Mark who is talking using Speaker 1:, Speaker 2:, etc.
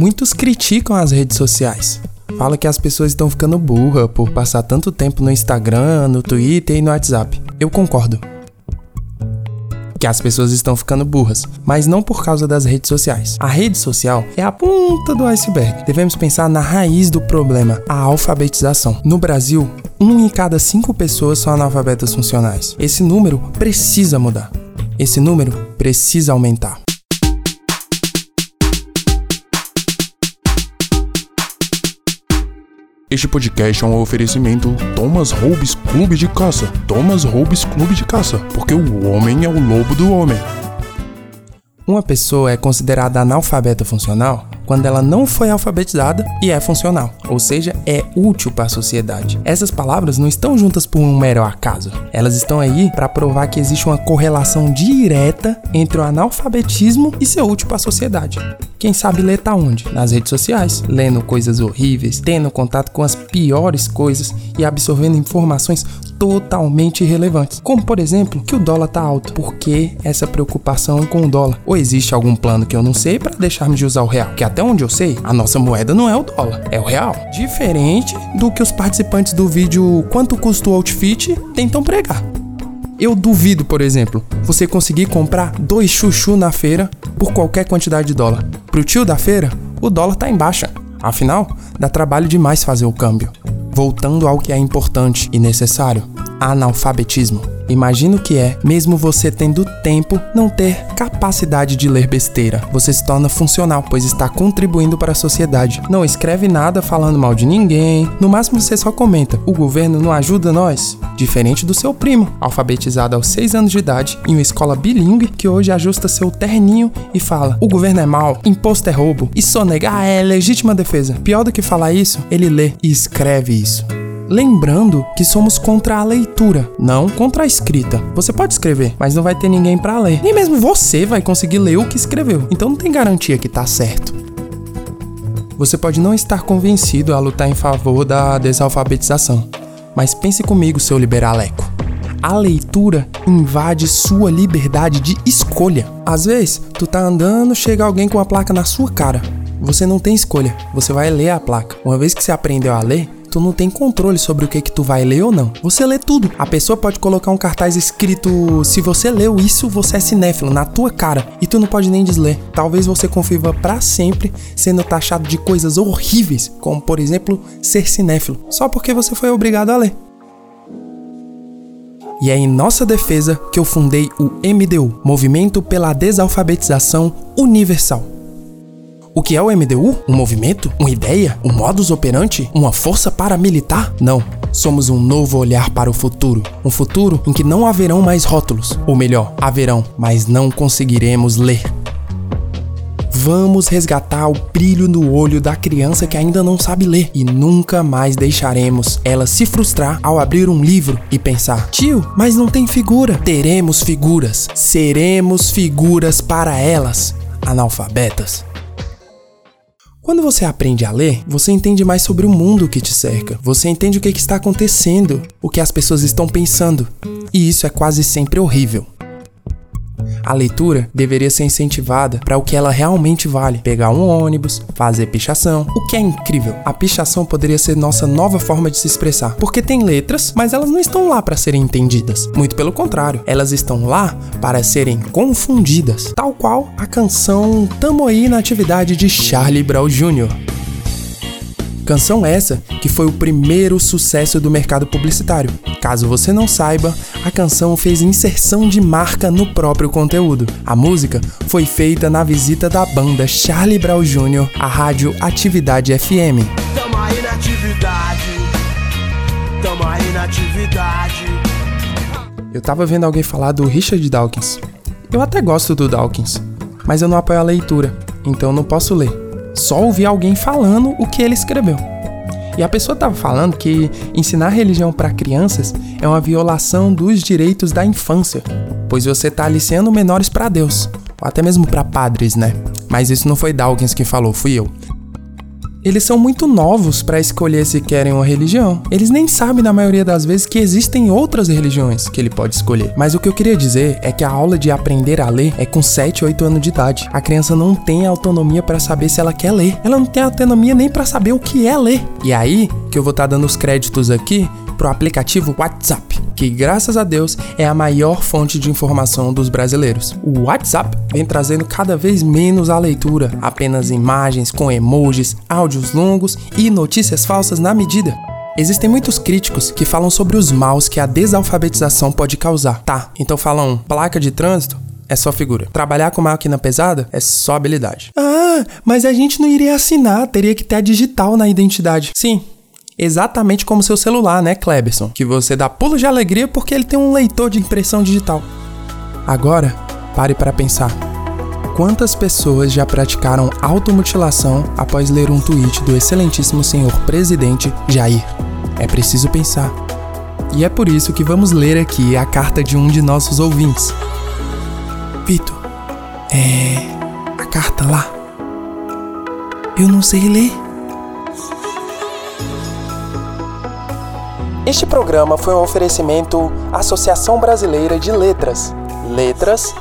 Speaker 1: Muitos criticam as redes sociais. Fala que as pessoas estão ficando burra por passar tanto tempo no Instagram, no Twitter e no WhatsApp. Eu concordo. Que as pessoas estão ficando burras, mas não por causa das redes sociais. A rede social é a ponta do iceberg. Devemos pensar na raiz do problema, a alfabetização. No Brasil, um em cada cinco pessoas são analfabetas funcionais. Esse número precisa mudar. Esse número precisa aumentar.
Speaker 2: Este podcast é um oferecimento Thomas Hobbes Clube de Caça. Thomas Hobbes Clube de Caça, porque o homem é o lobo do homem.
Speaker 1: Uma pessoa é considerada analfabeta funcional quando ela não foi alfabetizada e é funcional, ou seja, é útil para a sociedade. Essas palavras não estão juntas por um mero acaso. Elas estão aí para provar que existe uma correlação direta entre o analfabetismo e ser útil para a sociedade. Quem sabe ler tá onde? Nas redes sociais, lendo coisas horríveis, tendo contato com as piores coisas e absorvendo informações totalmente irrelevantes. Como, por exemplo, que o dólar tá alto. Por que essa preocupação com o dólar? Ou existe algum plano que eu não sei para deixar-me de usar o real? Que até onde eu sei, a nossa moeda não é o dólar, é o real. Diferente do que os participantes do vídeo Quanto custa o outfit tentam pregar. Eu duvido, por exemplo, você conseguir comprar dois chuchu na feira por qualquer quantidade de dólar. Pro tio da feira, o dólar tá em baixa. Afinal, dá trabalho demais fazer o câmbio. Voltando ao que é importante e necessário: analfabetismo. Imagina o que é, mesmo você tendo tempo, não ter capacidade de ler besteira. Você se torna funcional, pois está contribuindo para a sociedade. Não escreve nada falando mal de ninguém, no máximo você só comenta: o governo não ajuda nós? Diferente do seu primo, alfabetizado aos 6 anos de idade, em uma escola bilíngue, que hoje ajusta seu terninho e fala: o governo é mau, imposto é roubo, e sonegar é legítima defesa. Pior do que falar isso, ele lê e escreve isso. Lembrando que somos contra a leitura, não contra a escrita. Você pode escrever, mas não vai ter ninguém para ler. Nem mesmo você vai conseguir ler o que escreveu. Então não tem garantia que tá certo. Você pode não estar convencido a lutar em favor da desalfabetização, mas pense comigo, seu liberaleco. A leitura invade sua liberdade de escolha. Às vezes, tu tá andando, chega alguém com a placa na sua cara. Você não tem escolha, você vai ler a placa. Uma vez que você aprendeu a ler, tu não tem controle sobre o que que tu vai ler ou não. Você lê tudo. A pessoa pode colocar um cartaz escrito: "Se você leu isso, você é cinéfilo" na tua cara e tu não pode nem desler. Talvez você conviva para sempre sendo taxado de coisas horríveis, como por exemplo, ser cinéfilo, só porque você foi obrigado a ler. E é em nossa defesa que eu fundei o MDU, Movimento pela Desalfabetização Universal. O que é o MDU? Um movimento? Uma ideia? Um modus operandi? Uma força paramilitar? Não. Somos um novo olhar para o futuro. Um futuro em que não haverão mais rótulos. Ou melhor, haverão, mas não conseguiremos ler. Vamos resgatar o brilho no olho da criança que ainda não sabe ler e nunca mais deixaremos ela se frustrar ao abrir um livro e pensar: tio, mas não tem figura. Teremos figuras, seremos figuras para elas, analfabetas. Quando você aprende a ler, você entende mais sobre o mundo que te cerca. Você entende o que está acontecendo, o que as pessoas estão pensando. E isso é quase sempre horrível. A leitura deveria ser incentivada para o que ela realmente vale: pegar um ônibus, fazer pichação. O que é incrível, a pichação poderia ser nossa nova forma de se expressar, porque tem letras, mas elas não estão lá para serem entendidas. Muito pelo contrário, elas estão lá para serem confundidas, tal qual a canção Tamo aí na atividade de Charlie Brown Jr. Canção essa que foi o primeiro sucesso do mercado publicitário. Caso você não saiba, a canção fez inserção de marca no próprio conteúdo. A música foi feita na visita da banda Charlie Brown Jr. à rádio Atividade FM. Tamo aí na atividade. Tamo aí na atividade. Eu tava vendo alguém falar do Richard Dawkins. Eu até gosto do Dawkins, mas eu não apoio a leitura, então não posso ler só ouvir alguém falando o que ele escreveu. E a pessoa estava falando que ensinar religião para crianças é uma violação dos direitos da infância, pois você está aliciando menores para Deus, ou até mesmo para padres, né? Mas isso não foi Dawkins que falou, fui eu. Eles são muito novos para escolher se querem uma religião. Eles nem sabem, na maioria das vezes, que existem outras religiões que ele pode escolher. Mas o que eu queria dizer é que a aula de aprender a ler é com 7, 8 anos de idade. A criança não tem autonomia para saber se ela quer ler. Ela não tem autonomia nem para saber o que é ler. E aí que eu vou estar tá dando os créditos aqui pro aplicativo WhatsApp, que graças a Deus é a maior fonte de informação dos brasileiros. O WhatsApp vem trazendo cada vez menos a leitura, apenas imagens com emojis, áudios longos e notícias falsas na medida. Existem muitos críticos que falam sobre os maus que a desalfabetização pode causar. Tá, então falam placa de trânsito, é só figura. Trabalhar com máquina pesada é só habilidade. Ah, mas a gente não iria assinar, teria que ter a digital na identidade. Sim, exatamente como seu celular, né, Kleberson? Que você dá pulo de alegria porque ele tem um leitor de impressão digital. Agora, pare para pensar. Quantas pessoas já praticaram automutilação após ler um tweet do excelentíssimo senhor presidente Jair? É preciso pensar. E é por isso que vamos ler aqui a carta de um de nossos ouvintes. Vitor, é. a carta lá. Eu não sei ler. Este programa foi um oferecimento Associação Brasileira de Letras. Letras.